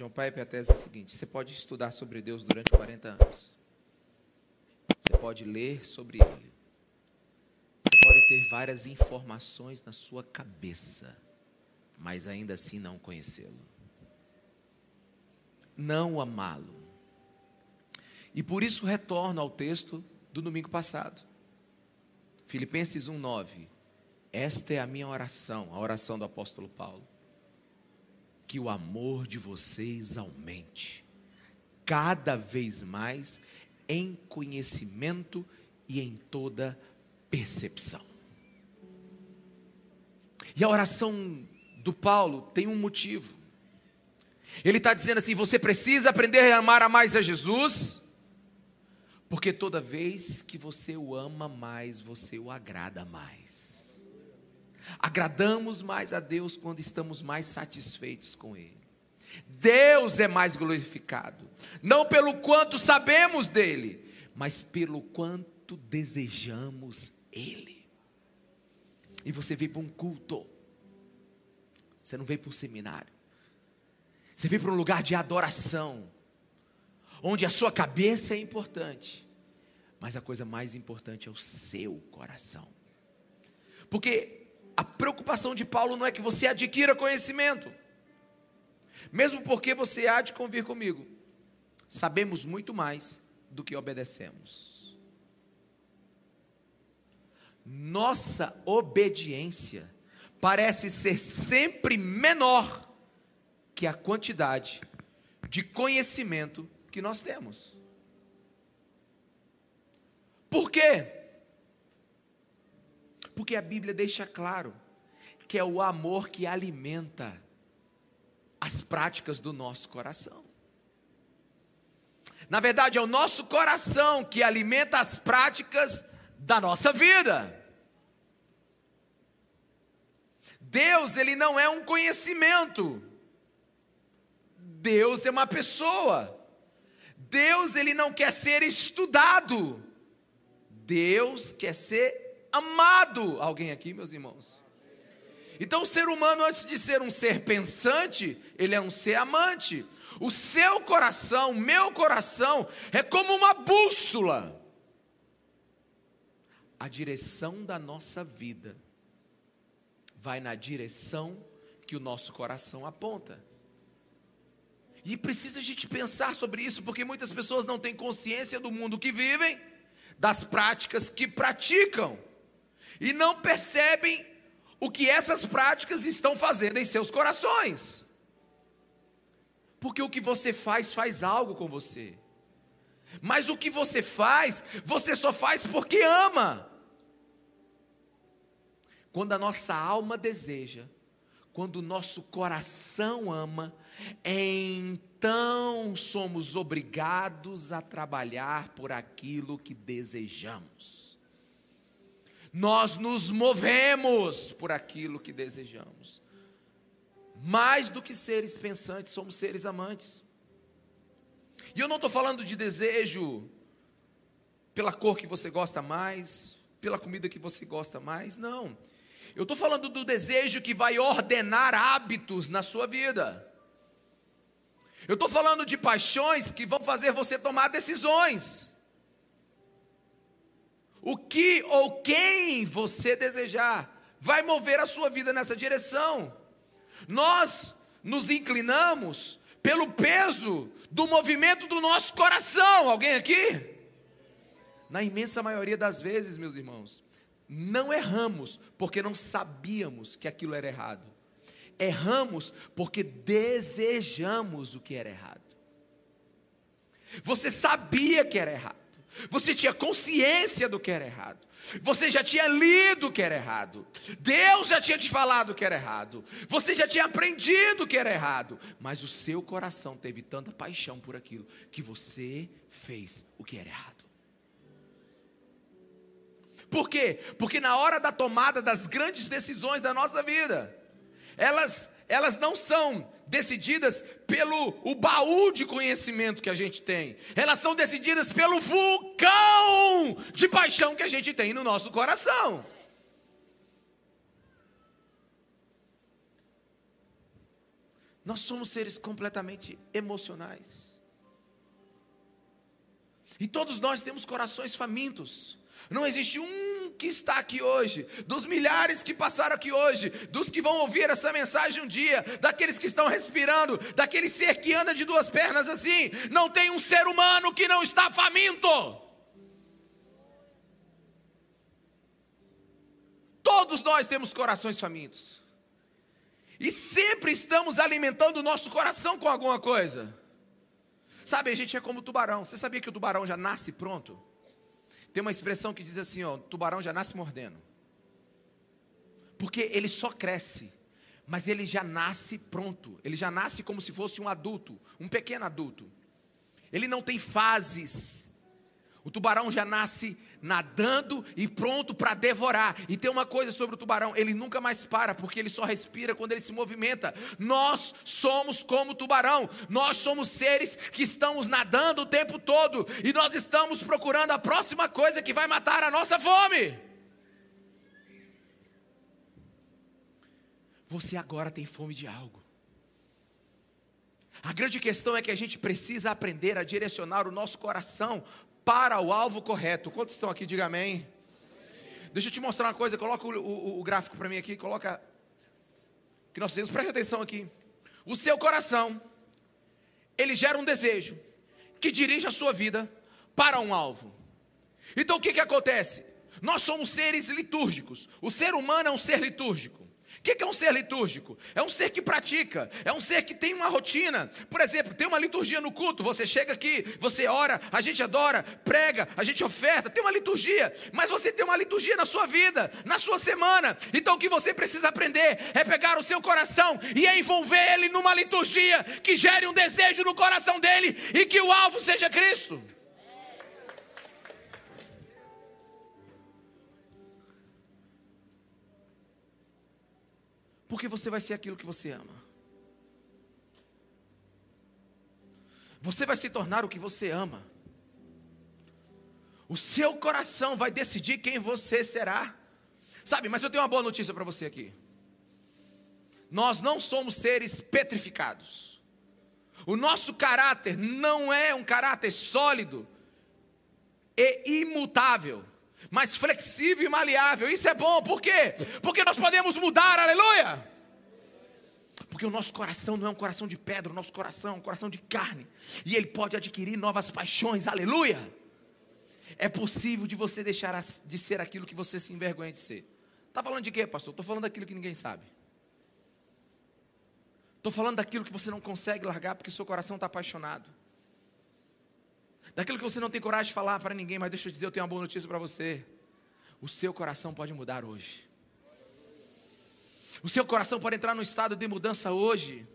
John Piper, a tese é a seguinte: você pode estudar sobre Deus durante 40 anos. Você pode ler sobre Ele. Você pode ter várias informações na sua cabeça, mas ainda assim não conhecê-lo. Não amá-lo. E por isso retorno ao texto do domingo passado. Filipenses 1:9. Esta é a minha oração, a oração do apóstolo Paulo. Que o amor de vocês aumente cada vez mais em conhecimento e em toda percepção. E a oração do Paulo tem um motivo. Ele está dizendo assim: você precisa aprender a amar a mais a Jesus, porque toda vez que você o ama mais, você o agrada mais. Agradamos mais a Deus quando estamos mais satisfeitos com Ele. Deus é mais glorificado, não pelo quanto sabemos dele, mas pelo quanto desejamos ele. E você veio para um culto, você não veio para um seminário, você veio para um lugar de adoração, onde a sua cabeça é importante, mas a coisa mais importante é o seu coração, porque a preocupação de Paulo não é que você adquira conhecimento, mesmo porque você há de convir comigo, sabemos muito mais do que obedecemos. Nossa obediência parece ser sempre menor que a quantidade de conhecimento que nós temos. Por quê? Porque a Bíblia deixa claro que é o amor que alimenta as práticas do nosso coração. Na verdade, é o nosso coração que alimenta as práticas da nossa vida. Deus, ele não é um conhecimento. Deus é uma pessoa. Deus, ele não quer ser estudado. Deus quer ser amado. Alguém aqui, meus irmãos? Então, o ser humano, antes de ser um ser pensante, ele é um ser amante. O seu coração, meu coração, é como uma bússola. A direção da nossa vida vai na direção que o nosso coração aponta. E precisa a gente pensar sobre isso, porque muitas pessoas não têm consciência do mundo que vivem, das práticas que praticam, e não percebem o que essas práticas estão fazendo em seus corações. Porque o que você faz, faz algo com você. Mas o que você faz, você só faz porque ama. Quando a nossa alma deseja, quando o nosso coração ama, então somos obrigados a trabalhar por aquilo que desejamos nós nos movemos por aquilo que desejamos. Mais do que seres pensantes, somos seres amantes. E eu não estou falando de desejo pela cor que você gosta mais, pela comida que você gosta mais, não. Eu estou falando do desejo que vai ordenar hábitos na sua vida. Eu estou falando de paixões que vão fazer você tomar decisões o que ou quem você desejar, vai mover a sua vida nessa direção. Nós nos inclinamos pelo peso do movimento do nosso coração. Alguém aqui? Na imensa maioria das vezes, meus irmãos, não erramos porque não sabíamos que aquilo era errado. Erramos porque desejamos o que era errado. Você sabia que era errado. Você tinha consciência do que era errado. Você já tinha lido o que era errado. Deus já tinha te falado o que era errado. Você já tinha aprendido o que era errado. Mas o seu coração teve tanta paixão por aquilo que você fez o que era errado. Por quê? Porque na hora da tomada das grandes decisões da nossa vida, elas, elas não são decididas pelo o baú de conhecimento que a gente tem. Elas são decididas pelo vulcão de paixão que a gente tem no nosso coração. Nós somos seres completamente emocionais. E todos nós temos corações famintos. Não existe um que está aqui hoje, dos milhares que passaram aqui hoje, dos que vão ouvir essa mensagem um dia, daqueles que estão respirando, daquele ser que anda de duas pernas assim, não tem um ser humano que não está faminto. Todos nós temos corações famintos. E sempre estamos alimentando o nosso coração com alguma coisa. Sabe, a gente é como o tubarão. Você sabia que o tubarão já nasce pronto? Tem uma expressão que diz assim, ó, tubarão já nasce mordendo. Porque ele só cresce, mas ele já nasce pronto. Ele já nasce como se fosse um adulto, um pequeno adulto. Ele não tem fases. O tubarão já nasce nadando e pronto para devorar. E tem uma coisa sobre o tubarão: ele nunca mais para, porque ele só respira quando ele se movimenta. Nós somos como tubarão, nós somos seres que estamos nadando o tempo todo e nós estamos procurando a próxima coisa que vai matar a nossa fome. Você agora tem fome de algo. A grande questão é que a gente precisa aprender a direcionar o nosso coração para o alvo correto. Quantos estão aqui? Diga amém. Deixa eu te mostrar uma coisa. Coloca o, o, o gráfico para mim aqui. Coloca. Que nós temos. Preste atenção aqui. O seu coração, ele gera um desejo que dirige a sua vida para um alvo. Então o que, que acontece? Nós somos seres litúrgicos. O ser humano é um ser litúrgico. O que é um ser litúrgico? É um ser que pratica, é um ser que tem uma rotina. Por exemplo, tem uma liturgia no culto. Você chega aqui, você ora, a gente adora, prega, a gente oferta, tem uma liturgia. Mas você tem uma liturgia na sua vida, na sua semana. Então o que você precisa aprender é pegar o seu coração e envolver ele numa liturgia que gere um desejo no coração dele e que o alvo seja Cristo. Porque você vai ser aquilo que você ama. Você vai se tornar o que você ama. O seu coração vai decidir quem você será. Sabe, mas eu tenho uma boa notícia para você aqui. Nós não somos seres petrificados. O nosso caráter não é um caráter sólido e imutável mas flexível e maleável. Isso é bom, por quê? Porque nós podemos mudar, aleluia. Porque o nosso coração não é um coração de pedra, o nosso coração é um coração de carne. E ele pode adquirir novas paixões, aleluia. É possível de você deixar de ser aquilo que você se envergonha de ser. Está falando de quê, pastor? Estou falando daquilo que ninguém sabe. Estou falando daquilo que você não consegue largar porque seu coração está apaixonado daquilo que você não tem coragem de falar para ninguém, mas deixa eu dizer, eu tenho uma boa notícia para você. O seu coração pode mudar hoje. O seu coração pode entrar num estado de mudança hoje,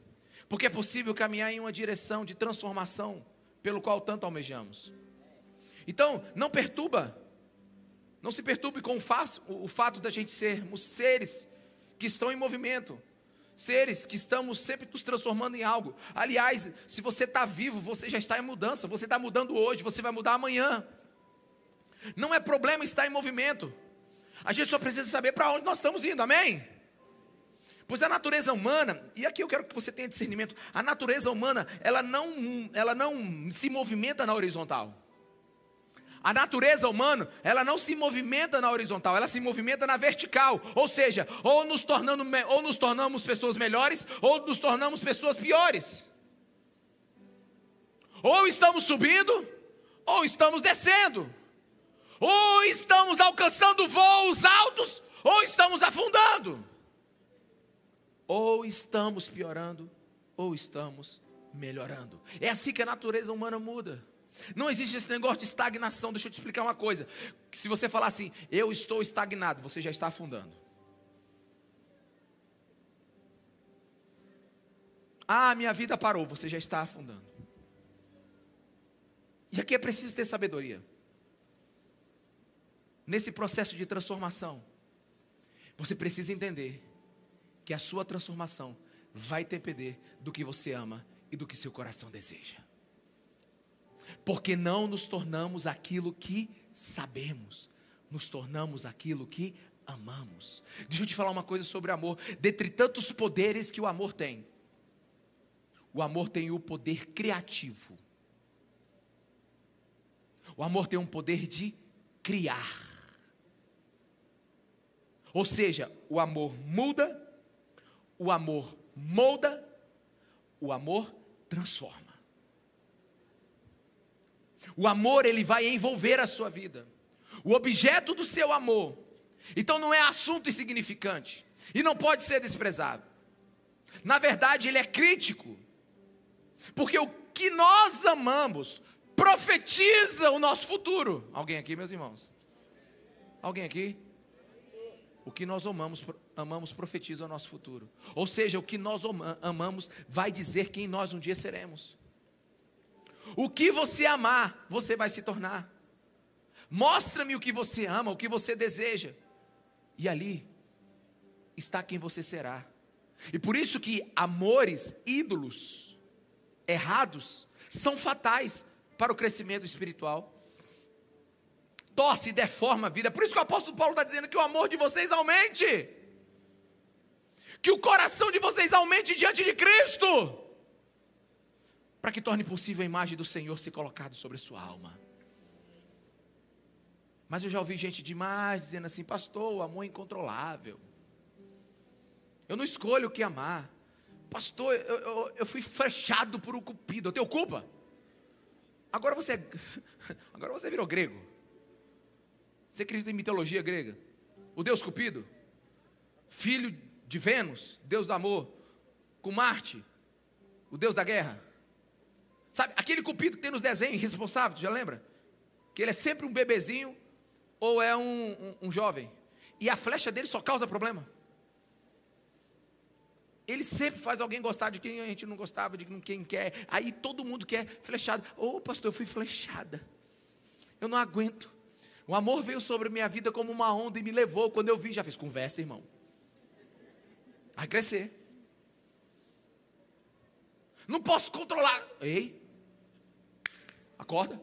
porque é possível caminhar em uma direção de transformação pelo qual tanto almejamos. Então, não perturba, não se perturbe com o, fato da gente sermos seres que estão em movimento seres que estamos sempre nos transformando em algo. Aliás, se você está vivo, você já está em mudança, você está mudando hoje, você vai mudar amanhã. Não é problema estar em movimento. A gente só precisa saber para onde nós estamos indo, amém? Pois a natureza humana, e aqui eu quero que você tenha discernimento, a natureza humana, ela não, ela não se movimenta na horizontal. A natureza humana, ela não se movimenta na horizontal, ela se movimenta na vertical. Ou seja, ou nos, tornando, ou nos tornamos pessoas melhores, ou nos tornamos pessoas piores. Ou estamos subindo, ou estamos descendo. Ou estamos alcançando voos altos, ou estamos afundando. Ou estamos piorando, ou estamos melhorando. É assim que a natureza humana muda. Não existe esse negócio de estagnação. Deixa eu te explicar uma coisa. Se você falar assim, eu estou estagnado, você já está afundando. Ah, minha vida parou, você já está afundando. E aqui é preciso ter sabedoria. Nesse processo de transformação, você precisa entender que a sua transformação vai depender do que você ama e do que seu coração deseja porque não nos tornamos aquilo que sabemos, nos tornamos aquilo que amamos. Deixa eu te falar uma coisa sobre amor. Dentre tantos poderes que o amor tem, o amor tem o poder criativo. O amor tem um poder de criar. Ou seja, o amor muda, o amor molda, o amor transforma. O amor ele vai envolver a sua vida. O objeto do seu amor. Então não é assunto insignificante e não pode ser desprezado. Na verdade, ele é crítico. Porque o que nós amamos profetiza o nosso futuro. Alguém aqui, meus irmãos? Alguém aqui? O que nós amamos, amamos profetiza o nosso futuro. Ou seja, o que nós amamos vai dizer quem nós um dia seremos. O que você amar, você vai se tornar. Mostra-me o que você ama, o que você deseja. E ali está quem você será. E por isso que amores, ídolos errados são fatais para o crescimento espiritual. Torce e deforma a vida. Por isso que o apóstolo Paulo está dizendo que o amor de vocês aumente. Que o coração de vocês aumente diante de Cristo. Para que torne possível a imagem do Senhor ser colocada sobre a sua alma. Mas eu já ouvi gente demais dizendo assim, pastor, o amor é incontrolável. Eu não escolho o que amar. Pastor, eu, eu, eu fui fechado por um cupido. Eu tenho culpa? Agora você, é agora você virou grego. Você acredita em mitologia grega? O Deus Cupido, filho de Vênus, Deus do amor, com Marte, o Deus da guerra. Sabe, aquele Cupido que tem nos desenhos, responsável, já lembra? Que ele é sempre um bebezinho ou é um, um, um jovem. E a flecha dele só causa problema. Ele sempre faz alguém gostar de quem a gente não gostava, de quem quer. Aí todo mundo quer flechado. Ô oh, pastor, eu fui flechada. Eu não aguento. O amor veio sobre minha vida como uma onda e me levou. Quando eu vi, já fiz conversa, irmão. Vai crescer. Não posso controlar. Ei, acorda.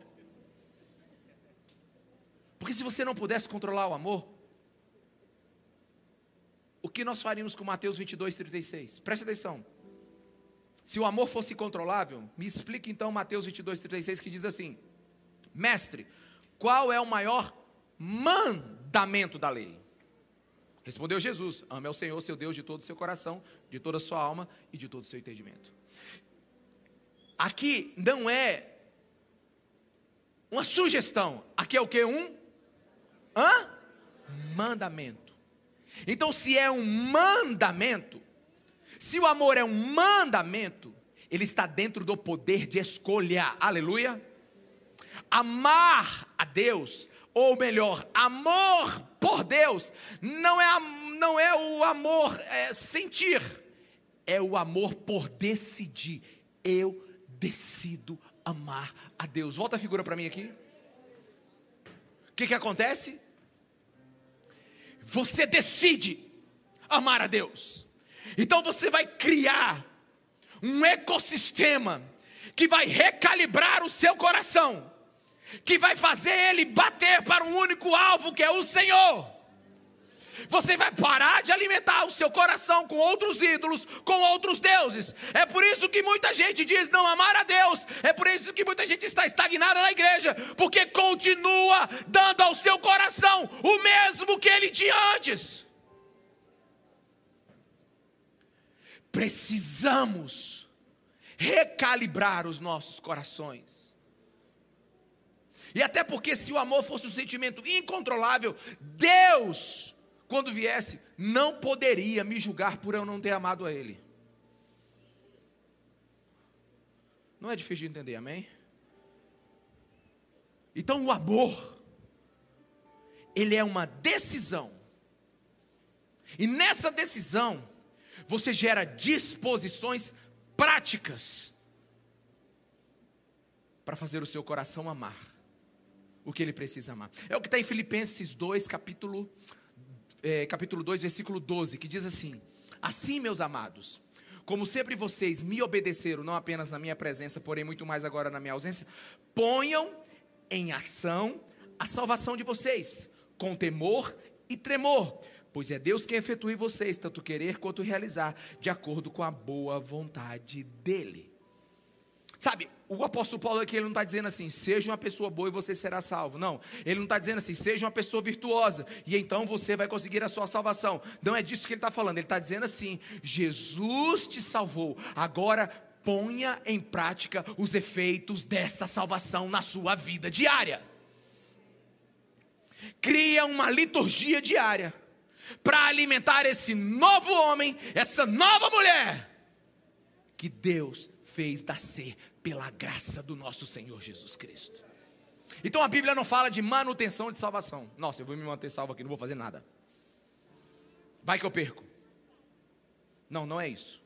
Porque se você não pudesse controlar o amor, o que nós faríamos com Mateus 22, 36? Preste atenção. Se o amor fosse controlável, me explique então Mateus 22, 36, que diz assim: Mestre, qual é o maior mandamento da lei? Respondeu Jesus: Ame ao Senhor, seu Deus, de todo o seu coração, de toda a sua alma e de todo o seu entendimento. Aqui não é uma sugestão, aqui é o que? Um hã? mandamento. Então, se é um mandamento, se o amor é um mandamento, ele está dentro do poder de escolha, aleluia. Amar a Deus, ou melhor, amor por Deus, não é, não é o amor é, sentir, é o amor por decidir. Eu decido amar a Deus. Volta a figura para mim aqui. O que, que acontece? você decide amar a Deus. Então você vai criar um ecossistema que vai recalibrar o seu coração, que vai fazer ele bater para um único alvo que é o Senhor. Você vai parar de alimentar o seu coração com outros ídolos, com outros deuses. É por isso que muita gente diz não amar a Deus. É por isso que muita gente está estagnada na igreja, porque continua dando ao seu coração o mesmo que ele tinha antes. Precisamos recalibrar os nossos corações. E até porque se o amor fosse um sentimento incontrolável, Deus quando viesse, não poderia me julgar por eu não ter amado a Ele. Não é difícil de entender, amém? Então o amor, ele é uma decisão. E nessa decisão, você gera disposições práticas para fazer o seu coração amar o que ele precisa amar. É o que está em Filipenses 2, capítulo é, capítulo 2, versículo 12, que diz assim: Assim, meus amados, como sempre vocês me obedeceram, não apenas na minha presença, porém muito mais agora na minha ausência, ponham em ação a salvação de vocês, com temor e tremor, pois é Deus quem efetua em vocês, tanto querer quanto realizar, de acordo com a boa vontade dEle. Sabe, o apóstolo Paulo aqui ele não está dizendo assim, seja uma pessoa boa e você será salvo. Não, ele não está dizendo assim, seja uma pessoa virtuosa e então você vai conseguir a sua salvação. Não é disso que ele está falando. Ele está dizendo assim: Jesus te salvou. Agora ponha em prática os efeitos dessa salvação na sua vida diária. Cria uma liturgia diária para alimentar esse novo homem, essa nova mulher que Deus fez nascer pela graça do nosso Senhor Jesus Cristo. Então a Bíblia não fala de manutenção de salvação. Nossa, eu vou me manter salvo aqui, não vou fazer nada. Vai que eu perco. Não, não é isso.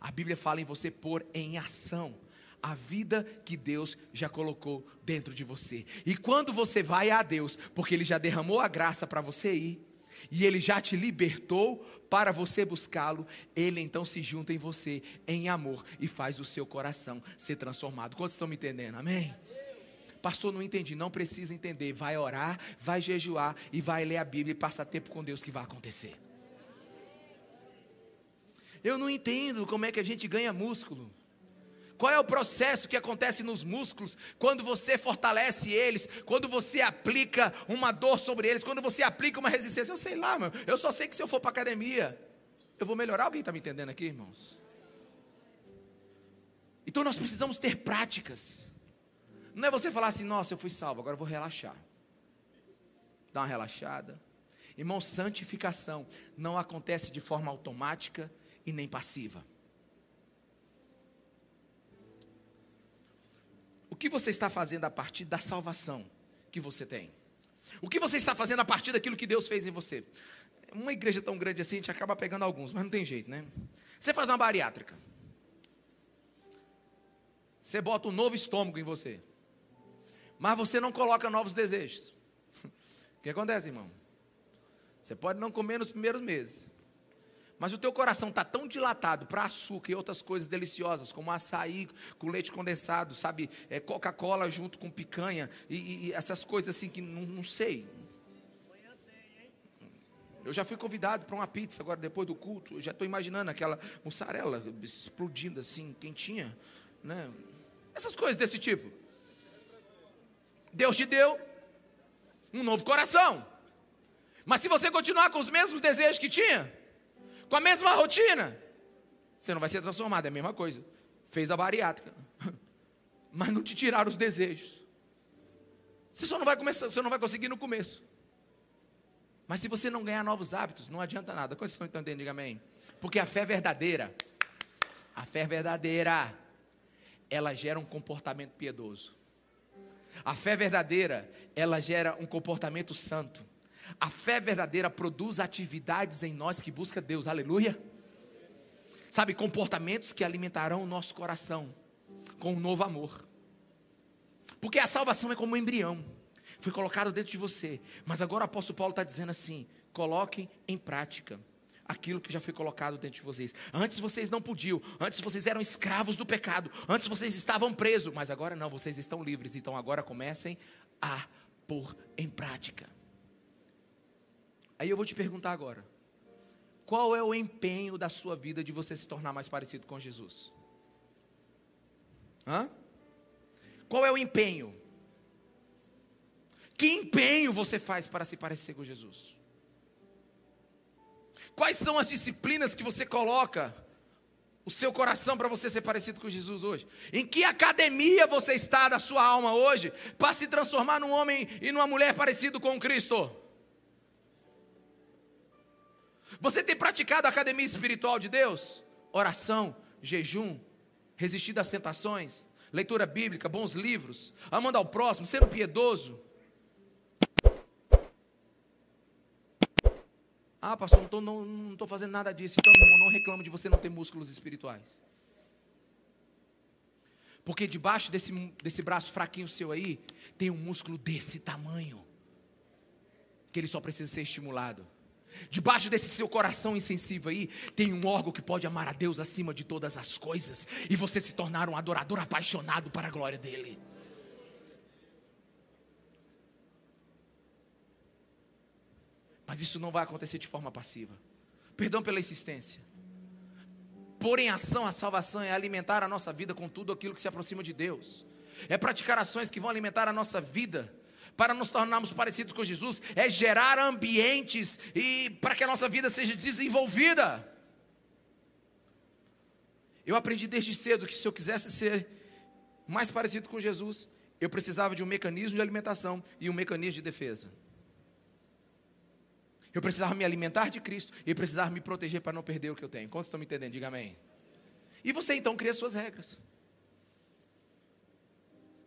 A Bíblia fala em você pôr em ação a vida que Deus já colocou dentro de você. E quando você vai a Deus, porque Ele já derramou a graça para você ir, e Ele já te libertou para você buscá-lo, Ele então se junta em você em amor e faz o seu coração ser transformado. Quantos estão me entendendo? Amém? Pastor, não entendi. Não precisa entender. Vai orar, vai jejuar e vai ler a Bíblia e passar tempo com Deus que vai acontecer. Eu não entendo como é que a gente ganha músculo. Qual é o processo que acontece nos músculos quando você fortalece eles, quando você aplica uma dor sobre eles, quando você aplica uma resistência? Eu sei lá, meu. Eu só sei que se eu for para academia, eu vou melhorar. Alguém está me entendendo aqui, irmãos? Então nós precisamos ter práticas. Não é você falar assim, nossa, eu fui salvo, agora eu vou relaxar. Dá uma relaxada. Irmão, santificação não acontece de forma automática e nem passiva. Que você está fazendo a partir da salvação que você tem? O que você está fazendo a partir daquilo que Deus fez em você? Uma igreja tão grande assim, a gente acaba pegando alguns, mas não tem jeito, né? Você faz uma bariátrica. Você bota um novo estômago em você. Mas você não coloca novos desejos. O que acontece, irmão? Você pode não comer nos primeiros meses. Mas o teu coração está tão dilatado para açúcar e outras coisas deliciosas, como açaí com leite condensado, sabe? É, Coca-Cola junto com picanha e, e, essas coisas assim que não, não sei. Eu já fui convidado para uma pizza agora depois do culto. Eu já estou imaginando aquela mussarela explodindo assim, quentinha, né? Essas coisas desse tipo. Deus te deu um novo coração. Mas se você continuar com os mesmos desejos que tinha, com a mesma rotina, você não vai ser transformado, é a mesma coisa. Fez a bariátrica, mas não te tiraram os desejos. Você só não vai começar, você não vai conseguir no começo. Mas se você não ganhar novos hábitos, não adianta nada. Quantos estão entendendo? Diga amém. Porque a fé verdadeira, a fé verdadeira, ela gera um comportamento piedoso. A fé verdadeira, ela gera um comportamento santo. A fé verdadeira produz atividades em nós que busca Deus, aleluia. Sabe, comportamentos que alimentarão o nosso coração com um novo amor. Porque a salvação é como um embrião, foi colocado dentro de você. Mas agora o apóstolo Paulo está dizendo assim: coloquem em prática aquilo que já foi colocado dentro de vocês. Antes vocês não podiam, antes vocês eram escravos do pecado, antes vocês estavam presos, mas agora não, vocês estão livres. Então agora comecem a pôr em prática. Aí eu vou te perguntar agora: qual é o empenho da sua vida de você se tornar mais parecido com Jesus? Hã? Qual é o empenho? Que empenho você faz para se parecer com Jesus? Quais são as disciplinas que você coloca o seu coração para você ser parecido com Jesus hoje? Em que academia você está da sua alma hoje para se transformar num homem e numa mulher parecido com Cristo? Você tem praticado a academia espiritual de Deus? Oração, jejum, resistir às tentações, leitura bíblica, bons livros, amando ao próximo, sendo piedoso. Ah, pastor, não estou fazendo nada disso. Então, meu irmão, não reclamo de você não ter músculos espirituais. Porque debaixo desse, desse braço fraquinho seu aí, tem um músculo desse tamanho. Que ele só precisa ser estimulado. Debaixo desse seu coração insensível aí, tem um órgão que pode amar a Deus acima de todas as coisas e você se tornar um adorador apaixonado para a glória dele. Mas isso não vai acontecer de forma passiva. Perdão pela insistência. pôr em ação a salvação é alimentar a nossa vida com tudo aquilo que se aproxima de Deus. É praticar ações que vão alimentar a nossa vida para nos tornarmos parecidos com Jesus, é gerar ambientes e para que a nossa vida seja desenvolvida. Eu aprendi desde cedo que se eu quisesse ser mais parecido com Jesus, eu precisava de um mecanismo de alimentação e um mecanismo de defesa. Eu precisava me alimentar de Cristo e precisava me proteger para não perder o que eu tenho. Quantos estão me entendendo? Diga amém. E você então cria suas regras.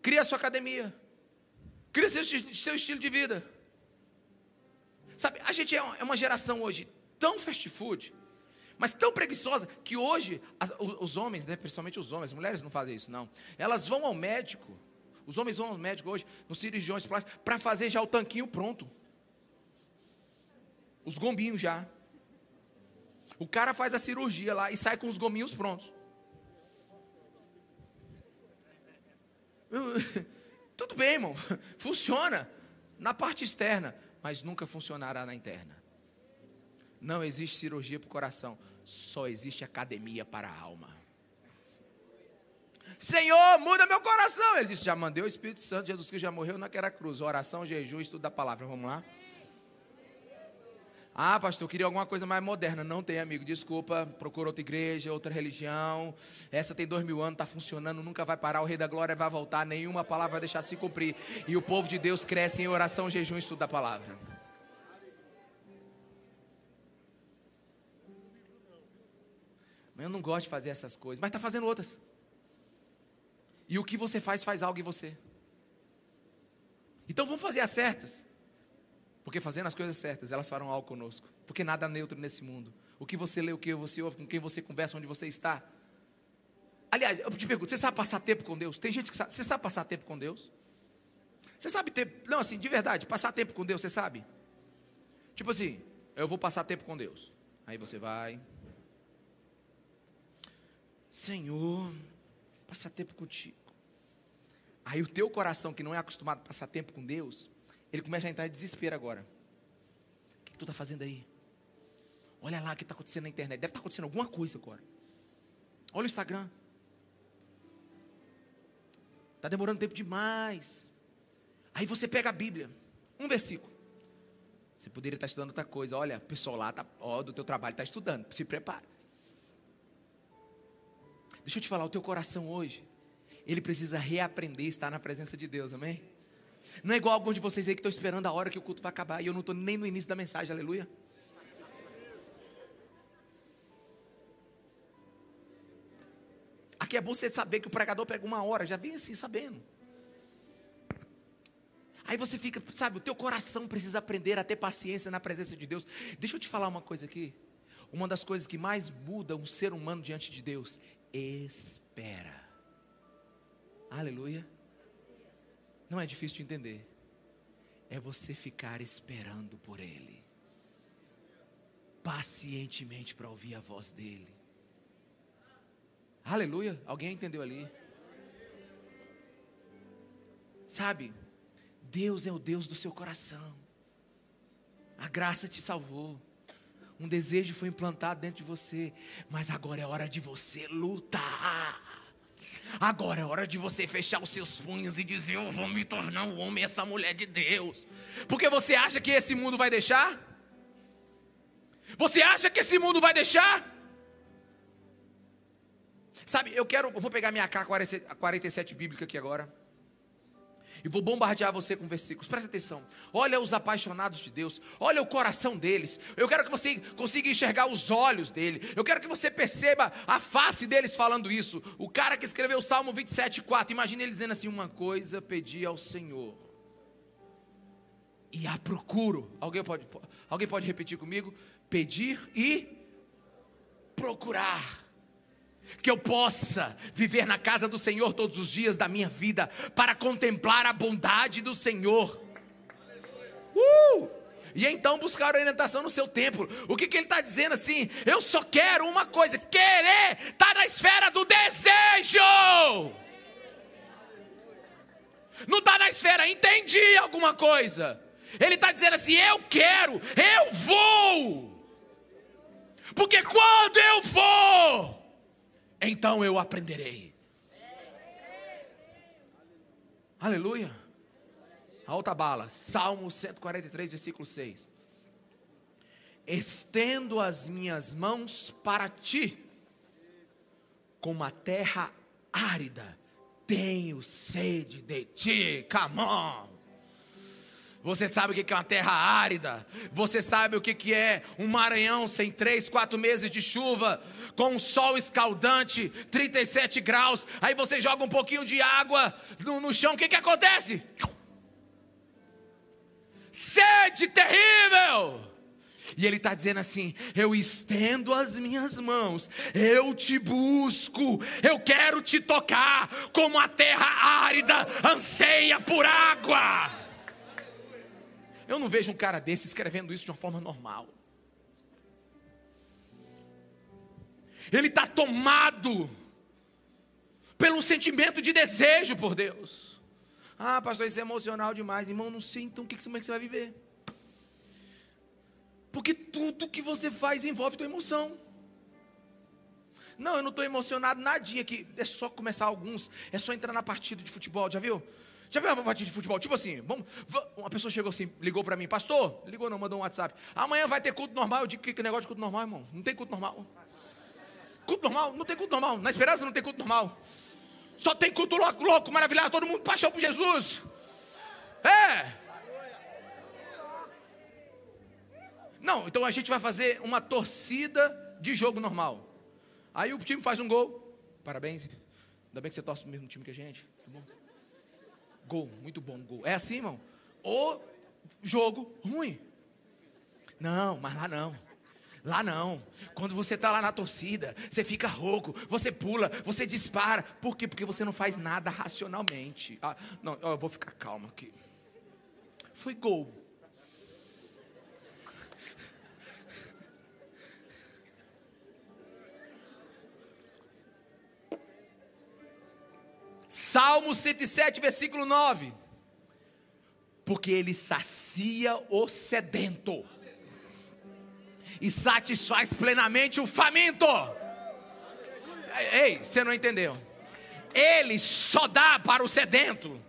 Cria a sua academia. Cria seu, seu estilo de vida. Sabe, a gente é, é uma geração hoje tão fast food, mas tão preguiçosa, que hoje as, os homens, né, principalmente os homens, as mulheres não fazem isso, não. Elas vão ao médico, os homens vão ao médico hoje, nos cirurgiões plásticos, para fazer já o tanquinho pronto. Os gombinhos já. O cara faz a cirurgia lá e sai com os gominhos prontos. Tudo bem, irmão. Funciona na parte externa, mas nunca funcionará na interna. Não existe cirurgia para o coração, só existe academia para a alma. Senhor, muda meu coração. Ele disse: Já mandei o Espírito Santo, Jesus que já morreu naquela cruz. Oração, jejum, estudo da palavra. Vamos lá. Ah, pastor, eu queria alguma coisa mais moderna. Não tem, amigo, desculpa. Procura outra igreja, outra religião. Essa tem dois mil anos, está funcionando, nunca vai parar. O Rei da Glória vai voltar, nenhuma palavra vai deixar se cumprir. E o povo de Deus cresce em oração, jejum e estudo da palavra. Mas eu não gosto de fazer essas coisas, mas está fazendo outras. E o que você faz, faz algo em você. Então vamos fazer as certas. Porque fazendo as coisas certas, elas farão algo conosco. Porque nada é neutro nesse mundo. O que você lê, o que você ouve, com quem você conversa, onde você está. Aliás, eu te pergunto, você sabe passar tempo com Deus? Tem gente que sabe. Você sabe passar tempo com Deus? Você sabe ter. Não, assim, de verdade, passar tempo com Deus, você sabe? Tipo assim, eu vou passar tempo com Deus. Aí você vai. Senhor, passar tempo contigo. Aí o teu coração, que não é acostumado a passar tempo com Deus, ele começa a entrar em desespero agora. O que, tu está fazendo aí? Olha lá o que está acontecendo na internet. Deve estar tá acontecendo alguma coisa agora. Olha o Instagram. Está demorando tempo demais. Aí você pega a Bíblia, um versículo. Você poderia estar estudando outra coisa. Olha, o pessoal lá tá, ó, do teu trabalho está estudando. Se prepara. Deixa eu te falar, o teu coração hoje, ele precisa reaprender estar na presença de Deus, amém? Não é igual alguns de vocês aí que estão esperando a hora que o culto vai acabar e eu não estou nem no início da mensagem, aleluia. Aqui é bom você saber que o pregador pega uma hora, já vem assim sabendo. Aí você fica, sabe, o teu coração precisa aprender a ter paciência na presença de Deus. Deixa eu te falar uma coisa aqui. Uma das coisas que mais muda um ser humano diante de Deus, espera. Aleluia. Não é difícil de entender. É você ficar esperando por Ele, pacientemente para ouvir a voz dEle. Aleluia. Alguém entendeu ali? Sabe, Deus é o Deus do seu coração. A graça te salvou. Um desejo foi implantado dentro de você, mas agora é hora de você lutar. Agora é hora de você fechar os seus punhos e dizer: Eu vou me tornar um homem, essa mulher de Deus. Porque você acha que esse mundo vai deixar? Você acha que esse mundo vai deixar? Sabe, eu quero, eu vou pegar minha K47 bíblica aqui agora. E vou bombardear você com versículos. Presta atenção. Olha os apaixonados de Deus. Olha o coração deles. Eu quero que você consiga enxergar os olhos dele. Eu quero que você perceba a face deles falando isso. O cara que escreveu o Salmo 27, 4. Imagine ele dizendo assim: Uma coisa pedi ao Senhor. E a procuro. Alguém pode, alguém pode repetir comigo? Pedir e procurar que eu possa viver na casa do Senhor todos os dias da minha vida, para contemplar a bondade do Senhor. Uh! E então buscar orientação no seu templo. O que, que ele está dizendo assim? Eu só quero uma coisa: querer está na esfera do desejo. Não está na esfera, entendi alguma coisa. Ele está dizendo assim: eu quero, eu vou. Porque quando eu vou, então eu aprenderei. Aleluia. Alta bala, Salmo 143, versículo 6. Estendo as minhas mãos para ti, como a terra árida, tenho sede de ti. Come on. Você sabe o que é uma terra árida. Você sabe o que é um Maranhão sem três, quatro meses de chuva, com um sol escaldante, 37 graus. Aí você joga um pouquinho de água no, no chão. O que, que acontece? Sede terrível. E ele está dizendo assim: Eu estendo as minhas mãos, eu te busco, eu quero te tocar, como a terra árida anseia por água. Eu não vejo um cara desse escrevendo isso de uma forma normal. Ele está tomado pelo sentimento de desejo por Deus. Ah, pastor, isso é emocional demais. Irmão, não sei então que, como é que você vai viver. Porque tudo que você faz envolve tua emoção. Não, eu não estou emocionado nadinha aqui. É só começar alguns. É só entrar na partida de futebol, já viu? Já viu uma partida de futebol? Tipo assim, vamos, uma pessoa chegou assim, ligou para mim, pastor, ligou não, mandou um WhatsApp. Amanhã vai ter culto normal. Eu digo, que, que negócio de culto normal, irmão? Não tem culto normal. Culto normal? Não tem culto normal. Na esperança não tem culto normal. Só tem culto louco, louco maravilhado, todo mundo paixão por Jesus. É. Não, então a gente vai fazer uma torcida de jogo normal. Aí o time faz um gol. Parabéns. Ainda bem que você torce pro mesmo time que a gente. Tá bom? Gol, muito bom, gol. É assim, irmão? Ou jogo ruim. Não, mas lá não. Lá não. Quando você está lá na torcida, você fica rouco, você pula, você dispara. Por quê? Porque você não faz nada racionalmente. Ah, não, eu vou ficar calmo aqui. Foi gol. Salmo 107, versículo 9. Porque ele sacia o sedento e satisfaz plenamente o faminto. Ei, você não entendeu? Ele só dá para o sedento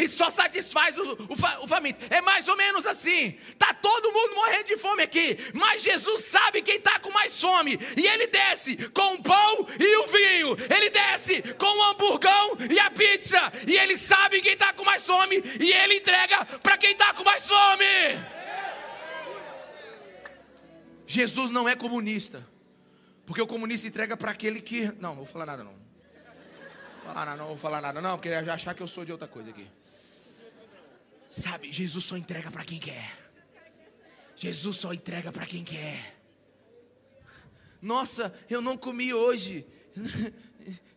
e só satisfaz o, o, o faminto. É mais ou menos assim. Tá todo mundo morrendo de fome aqui, mas Jesus sabe quem está com mais fome e ele desce com o pão e o vinho. Ele desce com o hamburgão e a pizza e ele sabe quem está com mais fome e ele entrega para quem está com mais fome. Jesus não é comunista. Porque o comunista entrega para aquele que. Não, não vou falar nada. Não vou falar nada, não vou falar nada, não, porque ele já achar que eu sou de outra coisa aqui. Sabe, Jesus só entrega para quem quer. Jesus só entrega para quem quer. Nossa, eu não comi hoje.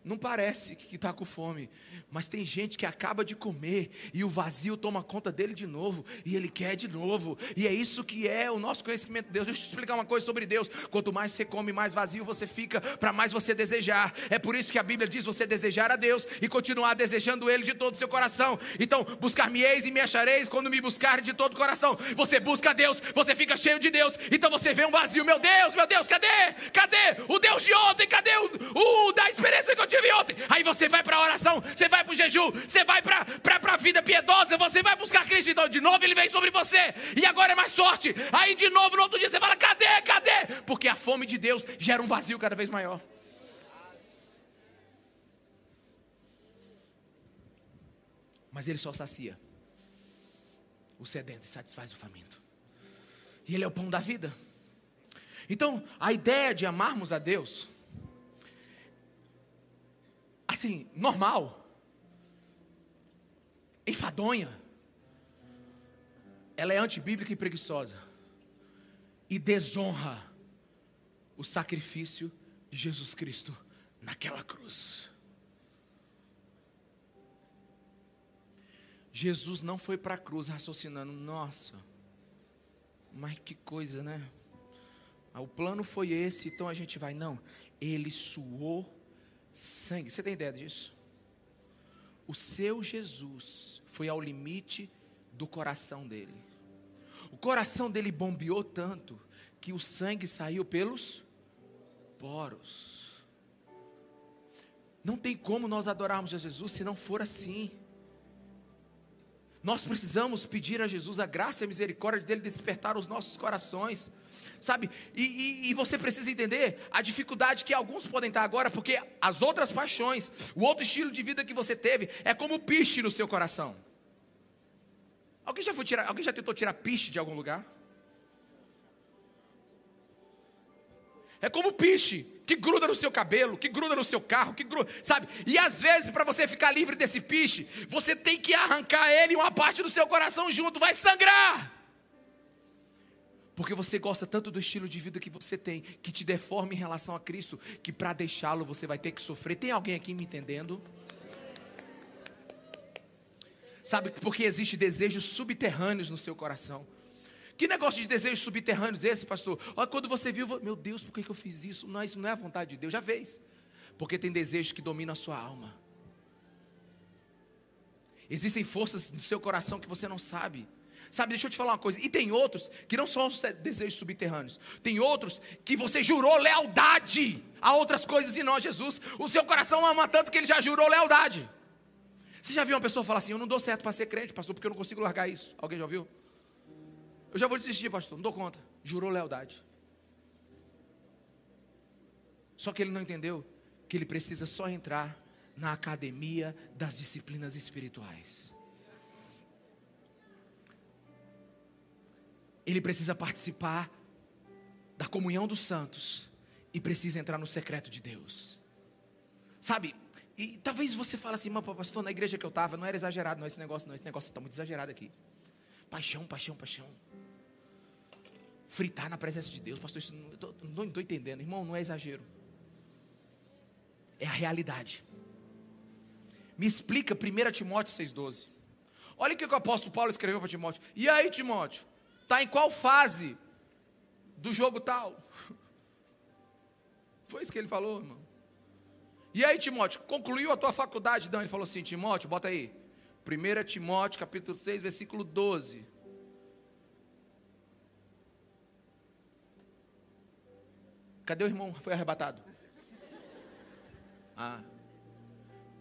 Não parece que está com fome, mas tem gente que acaba de comer e o vazio toma conta dele de novo e ele quer de novo, e é isso que é o nosso conhecimento de Deus. Deixa eu te explicar uma coisa sobre Deus: quanto mais você come, mais vazio você fica, para mais você desejar. É por isso que a Bíblia diz: você desejar a Deus e continuar desejando Ele de todo o seu coração. Então, buscar-me-eis e me achareis quando me buscar de todo o coração. Você busca Deus, você fica cheio de Deus, então você vê um vazio. Meu Deus, meu Deus, cadê? Cadê o Deus de ontem? Cadê o, o da experiência que eu tive ontem. Aí você vai para a oração, você vai para o jejum, você vai para a vida piedosa, você vai buscar Cristo. Então, de novo, ele vem sobre você. E agora é mais sorte. Aí, de novo, no outro dia, você fala: cadê, cadê? Porque a fome de Deus gera um vazio cada vez maior. Mas ele só sacia o sedento e satisfaz o faminto. E ele é o pão da vida. Então, a ideia de amarmos a Deus assim, normal, enfadonha, ela é antibíblica e preguiçosa e desonra o sacrifício de Jesus Cristo naquela cruz. Jesus não foi para a cruz raciocinando, nossa, mas que coisa, né? O plano foi esse, então a gente vai. Não, ele suou sangue. Você tem ideia disso? O seu Jesus foi ao limite do coração dele. O coração dele bombeou tanto que o sangue saiu pelos poros. Não tem como nós adorarmos a Jesus se não for assim. Nós precisamos pedir a Jesus a graça e a misericórdia dele despertar os nossos corações, sabe? E, e, e, você precisa entender a dificuldade que alguns podem estar agora, porque as outras paixões, o outro estilo de vida que você teve, é como piche no seu coração. Alguém já, foi tirar, alguém já tentou tirar piche de algum lugar? É como piche que gruda no seu cabelo, que gruda no seu carro, que gruda, sabe? E às vezes, para você ficar livre desse piche, você tem que arrancar ele uma parte do seu coração junto, vai sangrar. Porque você gosta tanto do estilo de vida que você tem, que te deforma em relação a Cristo, que para deixá-lo você vai ter que sofrer. Tem alguém aqui me entendendo? Sabe, porque existe desejos subterrâneos no seu coração. Que negócio de desejos subterrâneos esse, pastor? Olha, quando você viu, meu Deus, por que, eu fiz isso? Não, isso não é a vontade de Deus, já fez. Porque tem desejos que dominam a sua alma. Existem forças no seu coração que você não sabe. Sabe, deixa eu te falar uma coisa. E tem outros que não são os desejos subterrâneos. Tem outros que você jurou lealdade a outras coisas e não a Jesus. O seu coração ama tanto que ele já jurou lealdade. Você já viu uma pessoa falar assim: Eu não dou certo para ser crente, pastor, porque eu não consigo largar isso? Alguém já ouviu? Eu já vou desistir, pastor, não dou conta. Jurou lealdade. Só que ele não entendeu que ele precisa só entrar na academia das disciplinas espirituais. Ele precisa participar da comunhão dos santos e precisa entrar no secreto de Deus. Sabe? E talvez você fale assim, mas pastor, na igreja que eu estava não era exagerado, não esse negócio, não, esse negócio está muito exagerado aqui. Paixão, paixão, paixão fritar na presença de Deus. Pastor, isso não estou entendendo. Irmão, não é exagero. É a realidade. Me explica 1 Timóteo 6,12. Olha o que o apóstolo Paulo escreveu para Timóteo. E aí, Timóteo? Está em qual fase do jogo tal? Foi isso que ele falou, irmão. E aí, Timóteo, concluiu a tua faculdade? Não, ele falou assim, Timóteo, bota aí. 1 Timóteo, capítulo 6, versículo 12. Cadê o irmão? Foi arrebatado. Ah.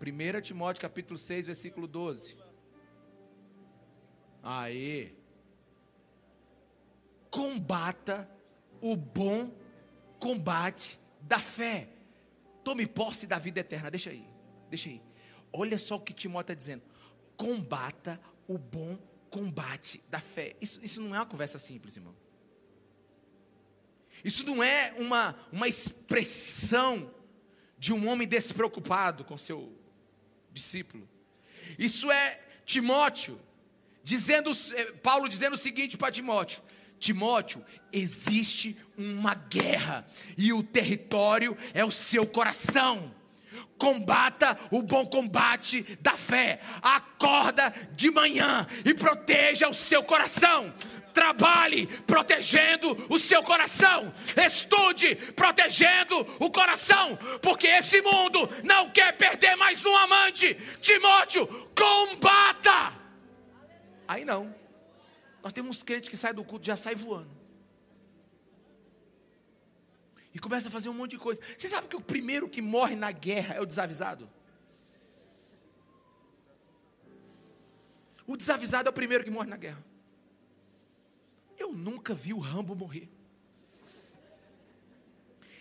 1 Timóteo capítulo 6, versículo 12. Aê. Combata o bom combate da fé. Tome posse da vida eterna. Deixa aí. Deixa aí. Olha só o que Timóteo está dizendo. Combata o bom combate da fé. Isso, isso não é uma conversa simples, irmão. Isso não é uma, uma expressão de um homem despreocupado com seu discípulo. Isso é Timóteo dizendo, eh, Paulo dizendo o seguinte para Timóteo: Timóteo, existe uma guerra e o território é o seu coração. Combata o bom combate da fé. Acorda de manhã e proteja o seu coração. Trabalhe protegendo o seu coração. Estude protegendo o coração. Porque esse mundo não quer perder mais um amante. Timóteo, combata. Aí não. Nós temos crentes que saem do culto já sai voando. E começa a fazer um monte de coisa. Você sabe que o primeiro que morre na guerra é o desavisado? O desavisado é o primeiro que morre na guerra. Eu nunca vi o Rambo morrer.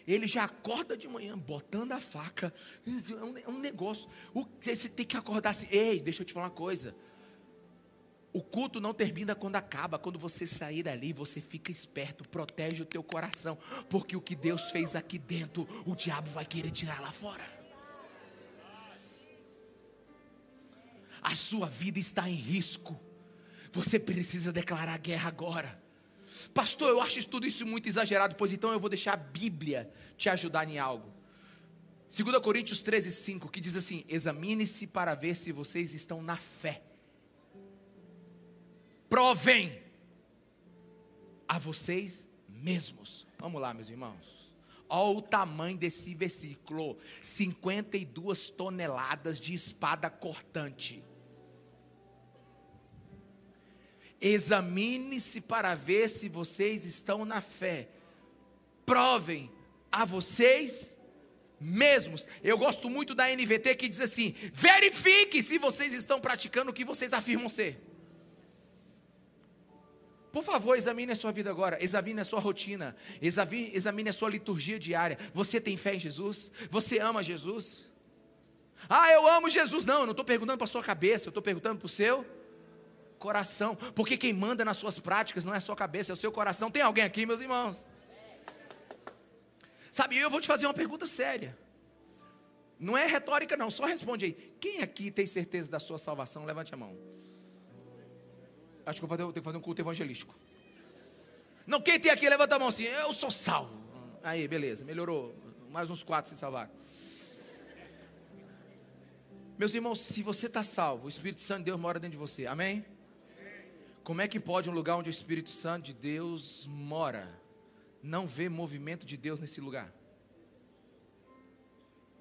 Ele já acorda de manhã, botando a faca. É um, é um negócio. O, você tem que acordar assim. Ei, deixa eu te falar uma coisa. O culto não termina quando acaba. Quando você sair dali, você fica esperto, protege o teu coração, porque o que Deus fez aqui dentro, o diabo vai querer tirar lá fora. A sua vida está em risco. Você precisa declarar guerra agora. Pastor, eu acho tudo isso muito exagerado, pois então eu vou deixar a Bíblia te ajudar em algo. 2 Coríntios 13, 5, que diz assim: Examine-se para ver se vocês estão na fé. Provem a vocês mesmos. Vamos lá, meus irmãos. Olha o tamanho desse versículo: 52 toneladas de espada cortante. Examine-se para ver se vocês estão na fé. Provem a vocês mesmos. Eu gosto muito da NVT que diz assim: verifique se vocês estão praticando o que vocês afirmam ser. Por favor, examine a sua vida agora, examine a sua rotina, examine, examine a sua liturgia diária. Você tem fé em Jesus? Você ama Jesus? Ah, eu amo Jesus. Não, eu não estou perguntando para a sua cabeça, eu estou perguntando para o seu coração. Porque quem manda nas suas práticas não é a sua cabeça, é o seu coração. Tem alguém aqui, meus irmãos? Sabe, eu vou te fazer uma pergunta séria. Não é retórica, não, só responde aí. Quem aqui tem certeza da sua salvação? Levante a mão. Acho que eu vou fazer, tenho que fazer um culto evangelístico. Não, quem tem aqui, levanta a mão assim. Eu sou salvo. Aí, beleza, melhorou. Mais uns quatro se salvaram. Meus irmãos, se você está salvo, o Espírito Santo de Deus mora dentro de você. Amém? Como é que pode um lugar onde o Espírito Santo de Deus mora não ver movimento de Deus nesse lugar?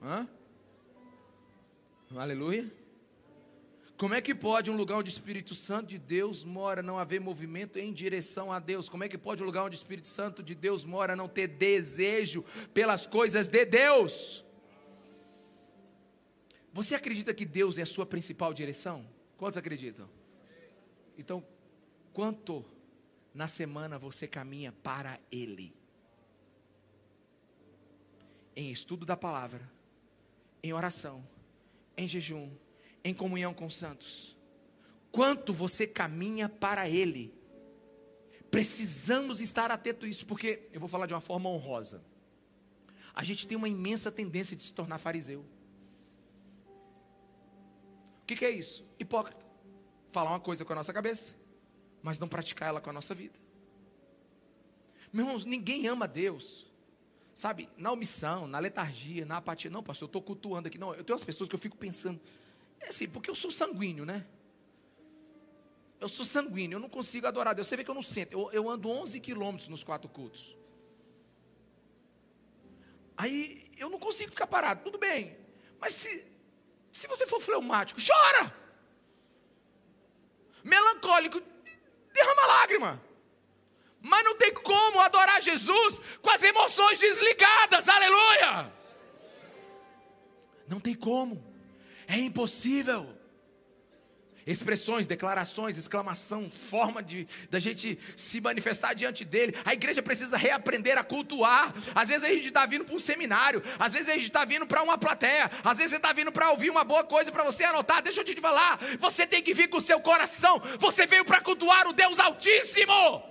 Hã? Aleluia. Como é que pode um lugar onde o Espírito Santo de Deus mora não haver movimento em direção a Deus? Como é que pode um lugar onde o Espírito Santo de Deus mora não ter desejo pelas coisas de Deus? Você acredita que Deus é a sua principal direção? Quantos acreditam? Então, quanto na semana você caminha para Ele? Em estudo da palavra, em oração, em jejum, em comunhão com os santos. Quanto você caminha para Ele. Precisamos estar atento a isso, porque eu vou falar de uma forma honrosa. A gente tem uma imensa tendência de se tornar fariseu. O que, que é isso? Hipócrita. Falar uma coisa com a nossa cabeça, mas não praticar ela com a nossa vida. Meus irmãos, ninguém ama Deus sabe, na omissão, na letargia, na apatia. Não, pastor, eu estou cultuando aqui. Não, eu tenho umas pessoas que eu fico pensando, é assim, porque eu sou sanguíneo, né? Eu sou sanguíneo, eu não consigo adorar Deus. Você vê que eu não sinto. Eu, eu ando 11 quilômetros nos quatro cultos. Aí eu não consigo ficar parado. Tudo bem. Mas se, se você for fleumático, chora. Melancólico, derrama lágrima. Mas não tem como adorar Jesus com as emoções desligadas. Aleluia! Não tem como. É impossível. Expressões, declarações, exclamação, forma de da gente se manifestar diante dele. A igreja precisa reaprender a cultuar. Às vezes a gente está vindo para um seminário, às vezes a gente está vindo para uma plateia, às vezes você está vindo para ouvir uma boa coisa para você anotar. Deixa eu te falar, você tem que vir com o seu coração. Você veio para cultuar o Deus Altíssimo.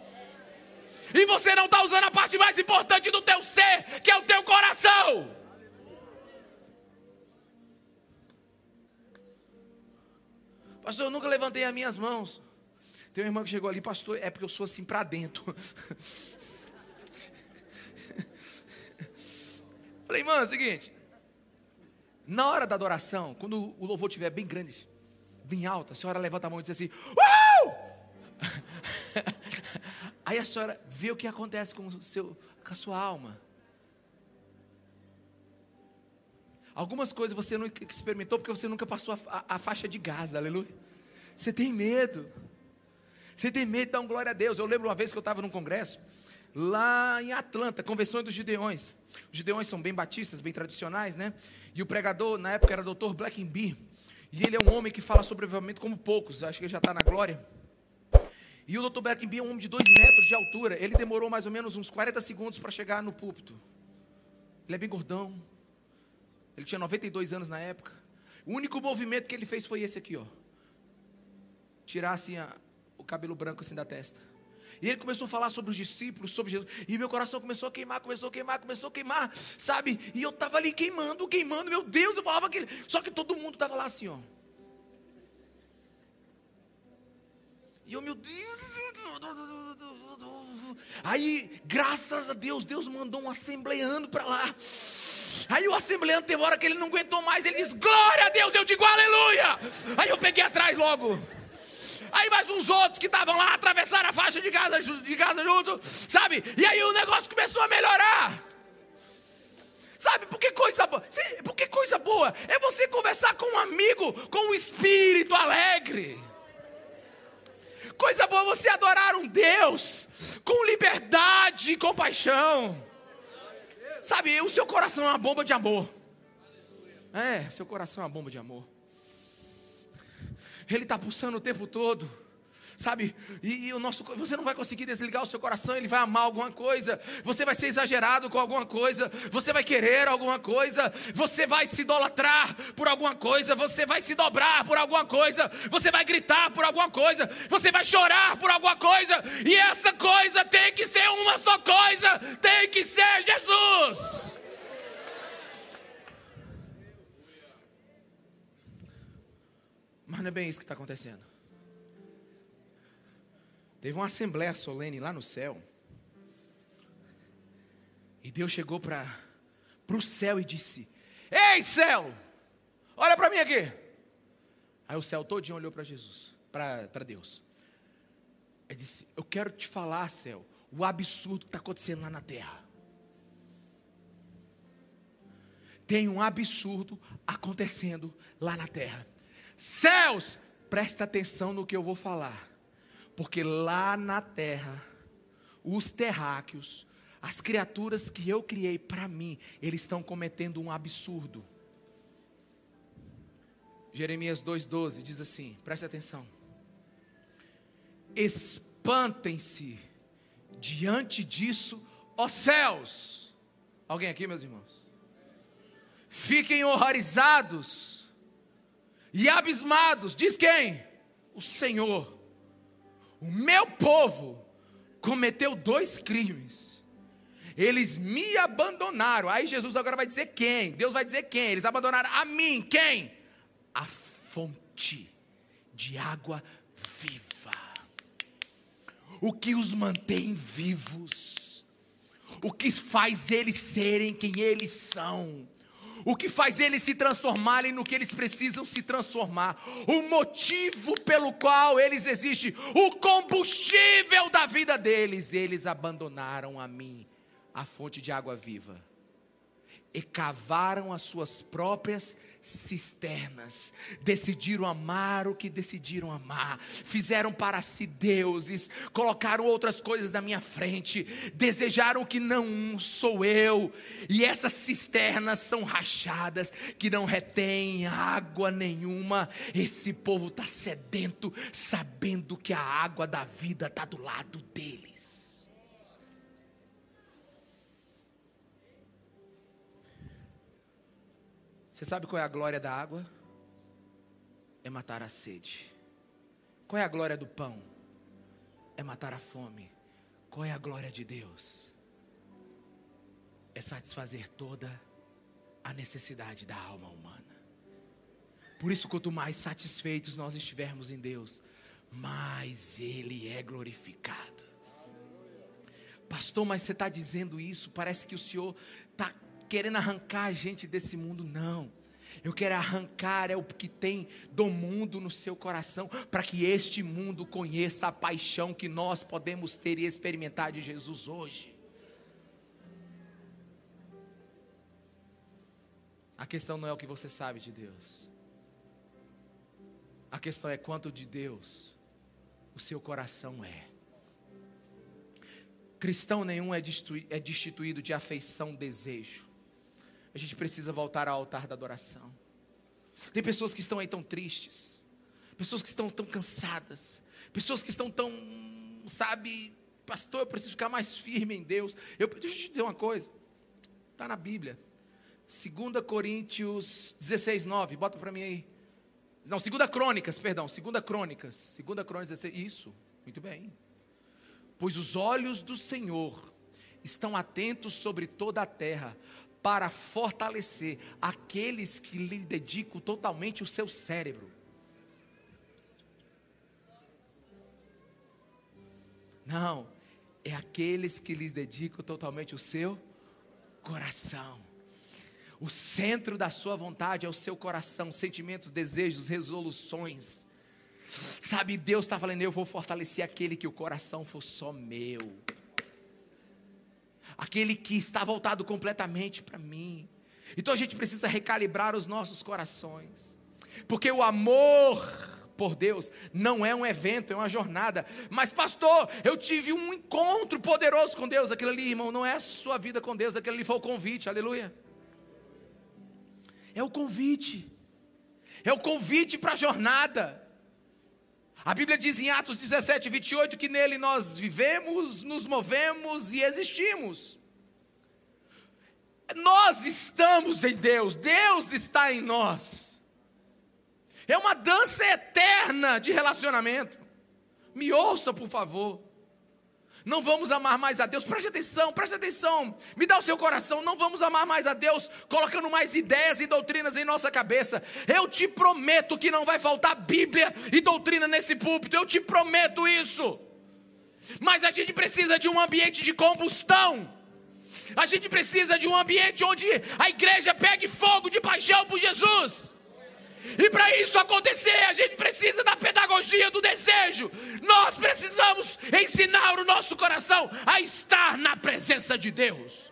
E você não está usando a parte mais importante do teu ser, que é o teu coração. Pastor, eu nunca levantei as minhas mãos. Tem uma irmã que chegou ali, pastor, é porque eu sou assim para dentro. Falei, mano, é o seguinte. Na hora da adoração, quando o louvor estiver bem grande, bem alto, a senhora levanta a mão e diz assim: Uau! Aí a senhora vê o que acontece com, o seu, com a sua alma. Algumas coisas você não experimentou porque você nunca passou a, a, a faixa de gás, aleluia. Você tem medo. Você tem medo de dar um glória a Deus. Eu lembro uma vez que eu estava num congresso, lá em Atlanta, Convenções dos Gideões. Os Gideões são bem batistas, bem tradicionais, né? E o pregador, na época, era o Dr. Blackenby. E ele é um homem que fala sobre avivamento como poucos, acho que ele já está na glória. E o Dr. Blackenby é um homem de dois metros de altura. Ele demorou mais ou menos uns 40 segundos para chegar no púlpito. Ele é bem gordão, ele tinha 92 anos na época. O único movimento que ele fez foi esse aqui, ó. Tirar assim a, o cabelo branco assim da testa. E ele começou a falar sobre os discípulos, sobre Jesus. E meu coração começou a queimar, começou a queimar, começou a queimar, sabe? E eu estava ali queimando, queimando, meu Deus, eu falava aquele. Só que todo mundo estava lá assim, ó. E eu, meu Deus. Aí, graças a Deus, Deus mandou um assembleando para lá. Aí o assembleante teve hora que ele não aguentou mais, ele diz: Glória a Deus, eu digo aleluia. Aí eu peguei atrás logo. Aí mais uns outros que estavam lá atravessaram a faixa de casa, de casa junto, sabe? E aí o negócio começou a melhorar. Sabe, porque coisa boa? Porque coisa boa é você conversar com um amigo com um espírito alegre. Coisa boa é você adorar um Deus com liberdade e compaixão. Sabe, o seu coração é uma bomba de amor. É, seu coração é uma bomba de amor. Ele está pulsando o tempo todo sabe? E, e, o nosso, você não vai conseguir desligar o seu coração, ele vai amar alguma coisa, você vai ser exagerado com alguma coisa, você vai querer alguma coisa, você vai se idolatrar por alguma coisa, você vai se dobrar por alguma coisa, você vai gritar por alguma coisa, você vai chorar por alguma coisa, e essa coisa tem que ser uma só coisa, tem que ser Jesus. Mas não é bem isso que está acontecendo. Teve uma assembleia solene lá no céu. E Deus chegou para o céu e disse: Ei, céu, olha para mim aqui. Aí o céu todinho olhou para Jesus, para Deus. Ele disse: Eu quero te falar, céu, o absurdo que está acontecendo lá na terra. Tem um absurdo acontecendo lá na terra. Céus, presta atenção no que eu vou falar. Porque lá na terra, os terráqueos, as criaturas que eu criei para mim, eles estão cometendo um absurdo. Jeremias 2,12 diz assim: preste atenção. Espantem-se diante disso, ó céus. Alguém aqui, meus irmãos? Fiquem horrorizados e abismados. Diz quem? O Senhor o meu povo cometeu dois crimes. Eles me abandonaram. Aí Jesus agora vai dizer quem? Deus vai dizer quem? Eles abandonaram a mim. Quem? A fonte de água viva. O que os mantém vivos. O que faz eles serem quem eles são o que faz eles se transformarem no que eles precisam se transformar, o motivo pelo qual eles existem, o combustível da vida deles, eles abandonaram a mim, a fonte de água viva, e cavaram as suas próprias cisternas, decidiram amar o que decidiram amar, fizeram para si deuses, colocaram outras coisas na minha frente, desejaram que não sou eu, e essas cisternas são rachadas, que não retêm água nenhuma. Esse povo está sedento, sabendo que a água da vida está do lado deles. Você sabe qual é a glória da água? É matar a sede. Qual é a glória do pão? É matar a fome. Qual é a glória de Deus? É satisfazer toda a necessidade da alma humana. Por isso, quanto mais satisfeitos nós estivermos em Deus, mais Ele é glorificado. Pastor, mas você está dizendo isso? Parece que o Senhor está querendo arrancar a gente desse mundo, não. Eu quero arrancar é o que tem do mundo no seu coração, para que este mundo conheça a paixão que nós podemos ter e experimentar de Jesus hoje. A questão não é o que você sabe de Deus. A questão é quanto de Deus o seu coração é. Cristão nenhum é, é destituído de afeição, desejo a gente precisa voltar ao altar da adoração. Tem pessoas que estão aí tão tristes, pessoas que estão tão cansadas, pessoas que estão tão, sabe, pastor, eu preciso ficar mais firme em Deus. Eu, deixa eu te dizer uma coisa, está na Bíblia, 2 Coríntios 16, 9, bota para mim aí. Não, 2 Crônicas, perdão, 2 Crônicas, 2 Crônicas 16, isso, muito bem. Pois os olhos do Senhor estão atentos sobre toda a terra, para fortalecer aqueles que lhe dedicam totalmente o seu cérebro. Não, é aqueles que lhes dedicam totalmente o seu coração. O centro da sua vontade é o seu coração, sentimentos, desejos, resoluções. Sabe, Deus está falando, eu vou fortalecer aquele que o coração for só meu aquele que está voltado completamente para mim. Então a gente precisa recalibrar os nossos corações, porque o amor por Deus não é um evento, é uma jornada. Mas, pastor, eu tive um encontro poderoso com Deus. Aquilo ali, irmão, não é a sua vida com Deus, aquilo ali foi o convite, aleluia. É o convite. É o convite para a jornada. A Bíblia diz em Atos 17, 28 que nele nós vivemos, nos movemos e existimos. Nós estamos em Deus, Deus está em nós. É uma dança eterna de relacionamento. Me ouça, por favor. Não vamos amar mais a Deus. Preste atenção, preste atenção. Me dá o seu coração. Não vamos amar mais a Deus colocando mais ideias e doutrinas em nossa cabeça. Eu te prometo que não vai faltar Bíblia e doutrina nesse púlpito. Eu te prometo isso. Mas a gente precisa de um ambiente de combustão. A gente precisa de um ambiente onde a igreja pegue fogo de paixão por Jesus. E para isso acontecer, a gente precisa da pedagogia do desejo. Nós precisamos ensinar o nosso coração a estar na presença de Deus.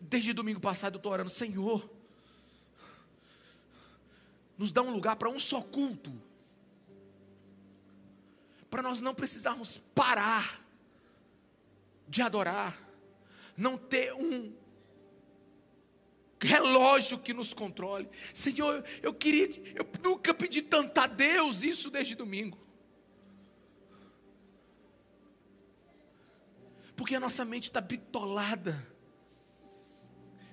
Desde domingo passado eu estou orando, Senhor, nos dá um lugar para um só culto, para nós não precisarmos parar de adorar, não ter um relógio que nos controle. Senhor, eu queria, eu nunca pedi tanto a Deus isso desde domingo. Porque a nossa mente está bitolada.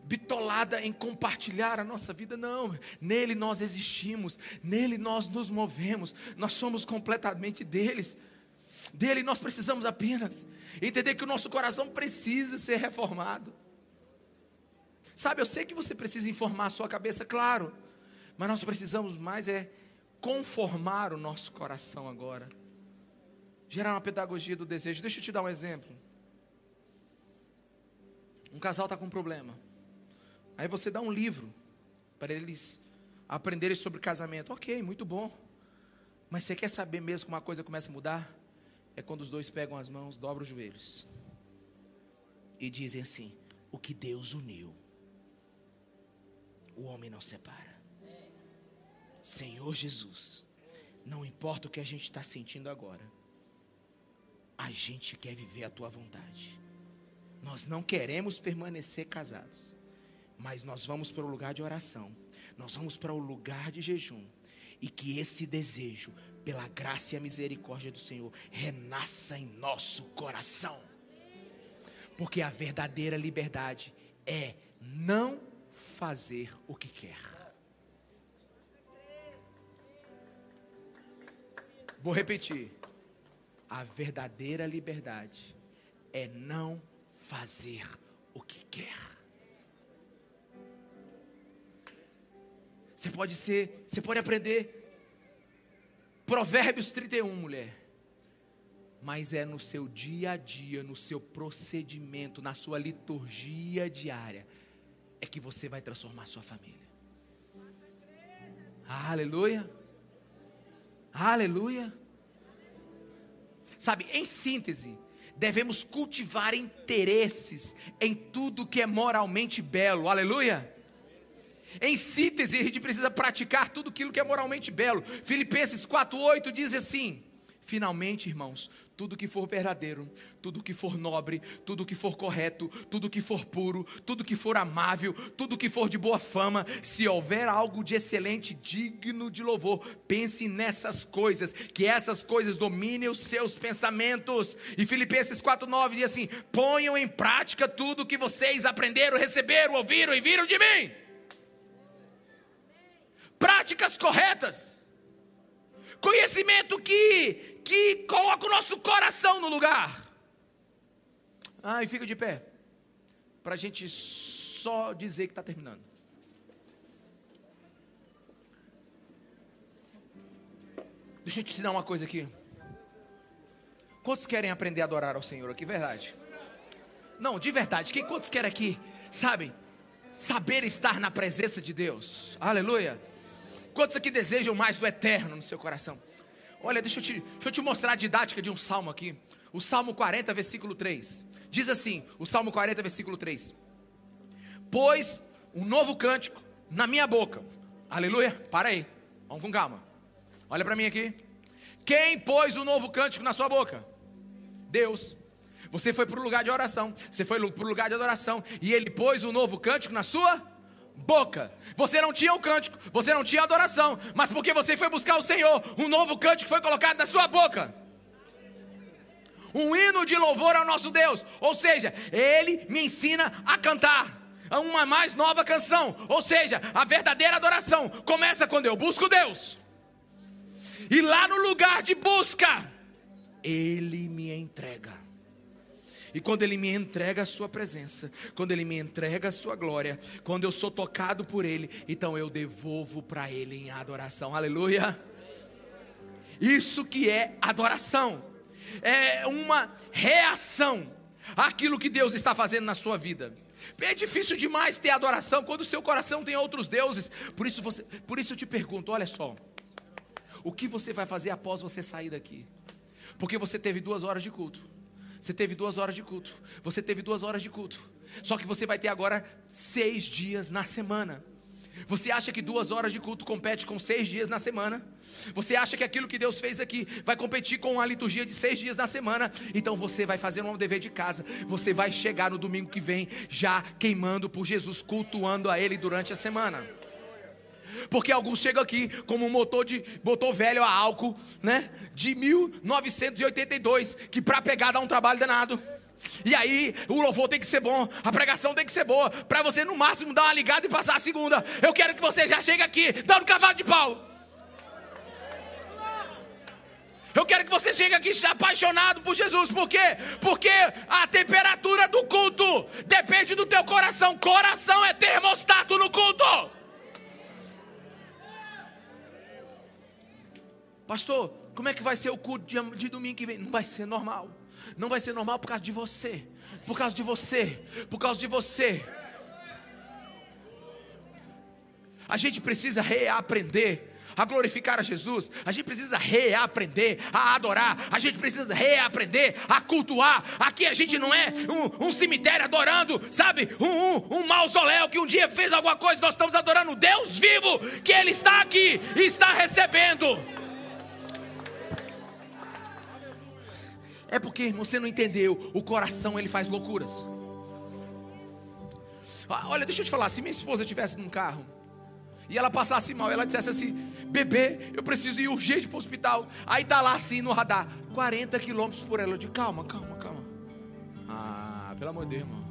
Bitolada em compartilhar a nossa vida, não, nele nós existimos, nele nós nos movemos, nós somos completamente deles, dele nós precisamos apenas entender que o nosso coração precisa ser reformado. Sabe, eu sei que você precisa informar a sua cabeça, claro, mas nós precisamos mais é conformar o nosso coração agora. Gerar uma pedagogia do desejo. Deixa eu te dar um exemplo. Um casal está com um problema. Aí você dá um livro para eles aprenderem sobre casamento. Ok, muito bom. Mas você quer saber mesmo que uma coisa começa a mudar? É quando os dois pegam as mãos, dobram os joelhos e dizem assim: O que Deus uniu, o homem não separa. Senhor Jesus, não importa o que a gente está sentindo agora, a gente quer viver a tua vontade. Nós não queremos permanecer casados, mas nós vamos para o lugar de oração, nós vamos para o lugar de jejum, e que esse desejo, pela graça e a misericórdia do Senhor, renasça em nosso coração, porque a verdadeira liberdade é não fazer o que quer. Vou repetir. A verdadeira liberdade é não fazer o que quer. Você pode ser, você pode aprender Provérbios 31, mulher. Mas é no seu dia a dia, no seu procedimento, na sua liturgia diária é que você vai transformar sua família. Aleluia. Aleluia. Sabe, em síntese, devemos cultivar interesses em tudo que é moralmente belo. Aleluia. Em síntese, a gente precisa praticar tudo aquilo que é moralmente belo. Filipenses 4:8 diz assim: Finalmente, irmãos, tudo que for verdadeiro, tudo que for nobre, tudo que for correto, tudo que for puro, tudo que for amável, tudo que for de boa fama, se houver algo de excelente, digno de louvor, pense nessas coisas, que essas coisas dominem os seus pensamentos. E Filipenses 4:9 diz assim: "Ponham em prática tudo que vocês aprenderam, receberam, ouviram e viram de mim." Práticas corretas. Conhecimento que que coloca o nosso coração no lugar. Ah, e fica de pé. Para a gente só dizer que está terminando. Deixa eu te ensinar uma coisa aqui. Quantos querem aprender a adorar ao Senhor aqui? Verdade. Não, de verdade. Quem quantos querem aqui, sabem, saber estar na presença de Deus? Aleluia. Quantos aqui desejam mais do eterno no seu coração? Olha, deixa eu, te, deixa eu te mostrar a didática de um salmo aqui. O Salmo 40, versículo 3. Diz assim: o Salmo 40, versículo 3. Pois um novo cântico na minha boca. Aleluia. Para aí. Vamos com calma. Olha para mim aqui. Quem pôs o um novo cântico na sua boca? Deus. Você foi para o lugar de oração, você foi para o lugar de adoração, e ele pôs um novo cântico na sua boca. Você não tinha o cântico, você não tinha adoração, mas porque você foi buscar o Senhor, um novo cântico foi colocado na sua boca. Um hino de louvor ao nosso Deus, ou seja, ele me ensina a cantar uma mais nova canção, ou seja, a verdadeira adoração começa quando eu busco Deus. E lá no lugar de busca, ele me entrega. E quando Ele me entrega a Sua presença, quando Ele me entrega a Sua glória, quando eu sou tocado por Ele, então eu devolvo para Ele em adoração. Aleluia. Isso que é adoração, é uma reação àquilo que Deus está fazendo na sua vida. É difícil demais ter adoração quando o seu coração tem outros deuses. Por isso, você, por isso eu te pergunto: olha só, o que você vai fazer após você sair daqui? Porque você teve duas horas de culto. Você teve duas horas de culto. Você teve duas horas de culto. Só que você vai ter agora seis dias na semana. Você acha que duas horas de culto compete com seis dias na semana? Você acha que aquilo que Deus fez aqui vai competir com a liturgia de seis dias na semana? Então você vai fazer um dever de casa. Você vai chegar no domingo que vem já queimando por Jesus, cultuando a Ele durante a semana. Porque alguns chegam aqui como um motor de motor velho a álcool, né? De 1982, que para pegar dá um trabalho danado. E aí, o louvor tem que ser bom, a pregação tem que ser boa, para você no máximo dar uma ligada e passar a segunda. Eu quero que você já chegue aqui dando cavalo de pau. Eu quero que você chegue aqui apaixonado por Jesus, por quê? Porque a temperatura do culto depende do teu coração. Coração é termostato no culto. Pastor, como é que vai ser o culto de, de domingo que vem? Não vai ser normal. Não vai ser normal por causa de você. Por causa de você. Por causa de você. A gente precisa reaprender a glorificar a Jesus, a gente precisa reaprender a adorar, a gente precisa reaprender a cultuar. Aqui a gente não é um, um cemitério adorando, sabe? Um, um, um, mausoléu que um dia fez alguma coisa, nós estamos adorando Deus vivo, que Ele está aqui e está recebendo. É porque você não entendeu, o coração ele faz loucuras. Ah, olha, deixa eu te falar, se minha esposa estivesse num carro e ela passasse mal, ela dissesse assim: bebê, eu preciso ir urgente para o hospital. Aí tá lá assim no radar, 40 quilômetros por hora. Eu digo: calma, calma, calma. Ah, pelo amor de Deus, irmão.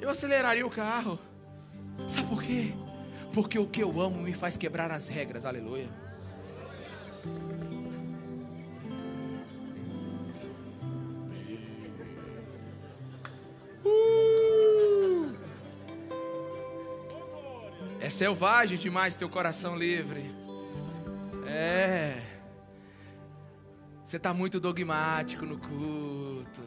Eu aceleraria o carro. Sabe por quê? Porque o que eu amo me faz quebrar as regras, aleluia. É selvagem demais teu coração livre. É. Você está muito dogmático no culto.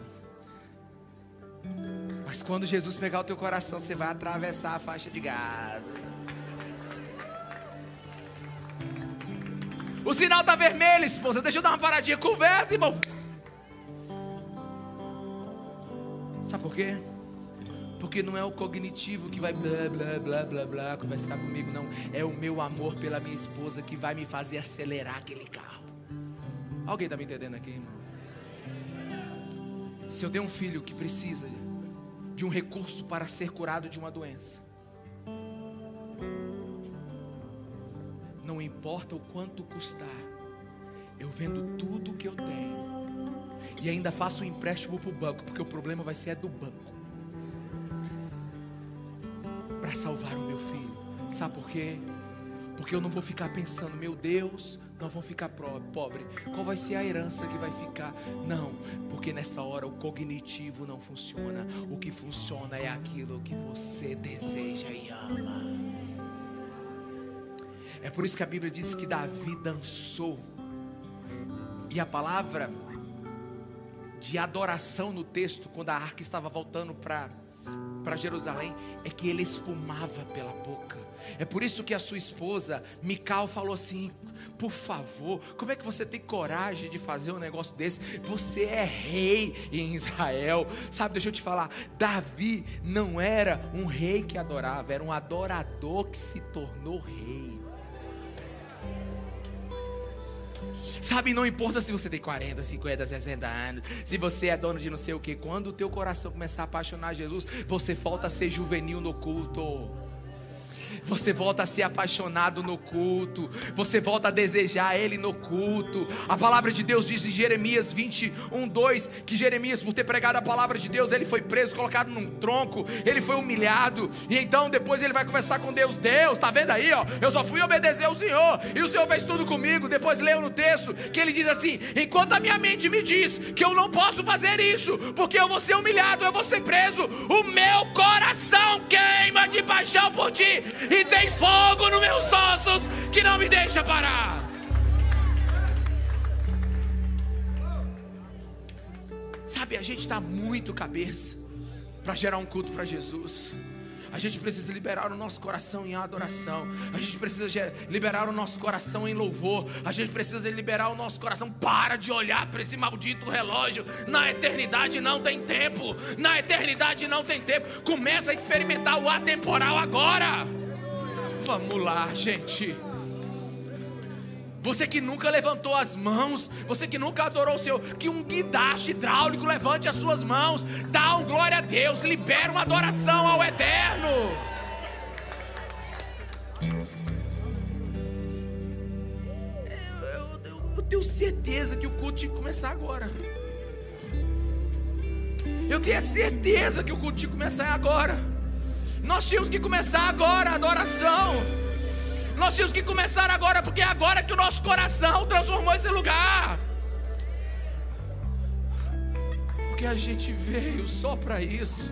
Mas quando Jesus pegar o teu coração, você vai atravessar a faixa de Gaza. O sinal está vermelho, esposa. Deixa eu dar uma paradinha. Conversa, irmão. Quê? Porque não é o cognitivo que vai blá blá blá blá blá conversar comigo, não. É o meu amor pela minha esposa que vai me fazer acelerar aquele carro. Alguém está me entendendo aqui, irmão? Se eu tenho um filho que precisa de um recurso para ser curado de uma doença, não importa o quanto custar, eu vendo tudo que eu tenho e ainda faço um empréstimo para o banco, porque o problema vai ser é do banco para salvar o meu filho. Sabe por quê? Porque eu não vou ficar pensando, meu Deus, nós vamos ficar pobre. Qual vai ser a herança que vai ficar? Não, porque nessa hora o cognitivo não funciona. O que funciona é aquilo que você deseja e ama. É por isso que a Bíblia diz que Davi dançou. E a palavra de adoração no texto, quando a arca estava voltando para Jerusalém é que ele espumava pela boca. É por isso que a sua esposa, Mical, falou assim: por favor, como é que você tem coragem de fazer um negócio desse? Você é rei em Israel. Sabe, deixa eu te falar: Davi não era um rei que adorava, era um adorador que se tornou rei. Sabe, não importa se você tem 40, 50, 60 anos, se você é dono de não sei o que, quando o teu coração começar a apaixonar Jesus, você volta a ser juvenil no culto. Você volta a ser apaixonado no culto. Você volta a desejar Ele no culto. A palavra de Deus diz em Jeremias 21, 2: que Jeremias, por ter pregado a palavra de Deus, ele foi preso, colocado num tronco, ele foi humilhado. E então depois ele vai conversar com Deus. Deus, tá vendo aí, ó? Eu só fui obedecer ao Senhor. E o Senhor fez tudo comigo. Depois leio no texto que ele diz assim: enquanto a minha mente me diz que eu não posso fazer isso, porque eu vou ser humilhado, eu vou ser preso, o meu coração queima de paixão por ti e tem fogo nos meus ossos que não me deixa parar. Sabe, a gente está muito cabeça para gerar um culto para Jesus. A gente precisa liberar o nosso coração em adoração. A gente precisa liberar o nosso coração em louvor. A gente precisa liberar o nosso coração. Para de olhar para esse maldito relógio. Na eternidade não tem tempo. Na eternidade não tem tempo. Começa a experimentar o atemporal agora. Vamos lá, gente. Você que nunca levantou as mãos, você que nunca adorou o Senhor, que um guindaste hidráulico levante as suas mãos, dá um glória a Deus, libera uma adoração ao Eterno. Eu, eu, eu, tenho certeza que o culto tinha que começar agora. Eu tenho certeza que o culto tinha que começar agora. Nós tínhamos que começar agora a adoração. Nós tínhamos que começar agora, porque é agora que o nosso coração transformou esse lugar. Porque a gente veio só para isso.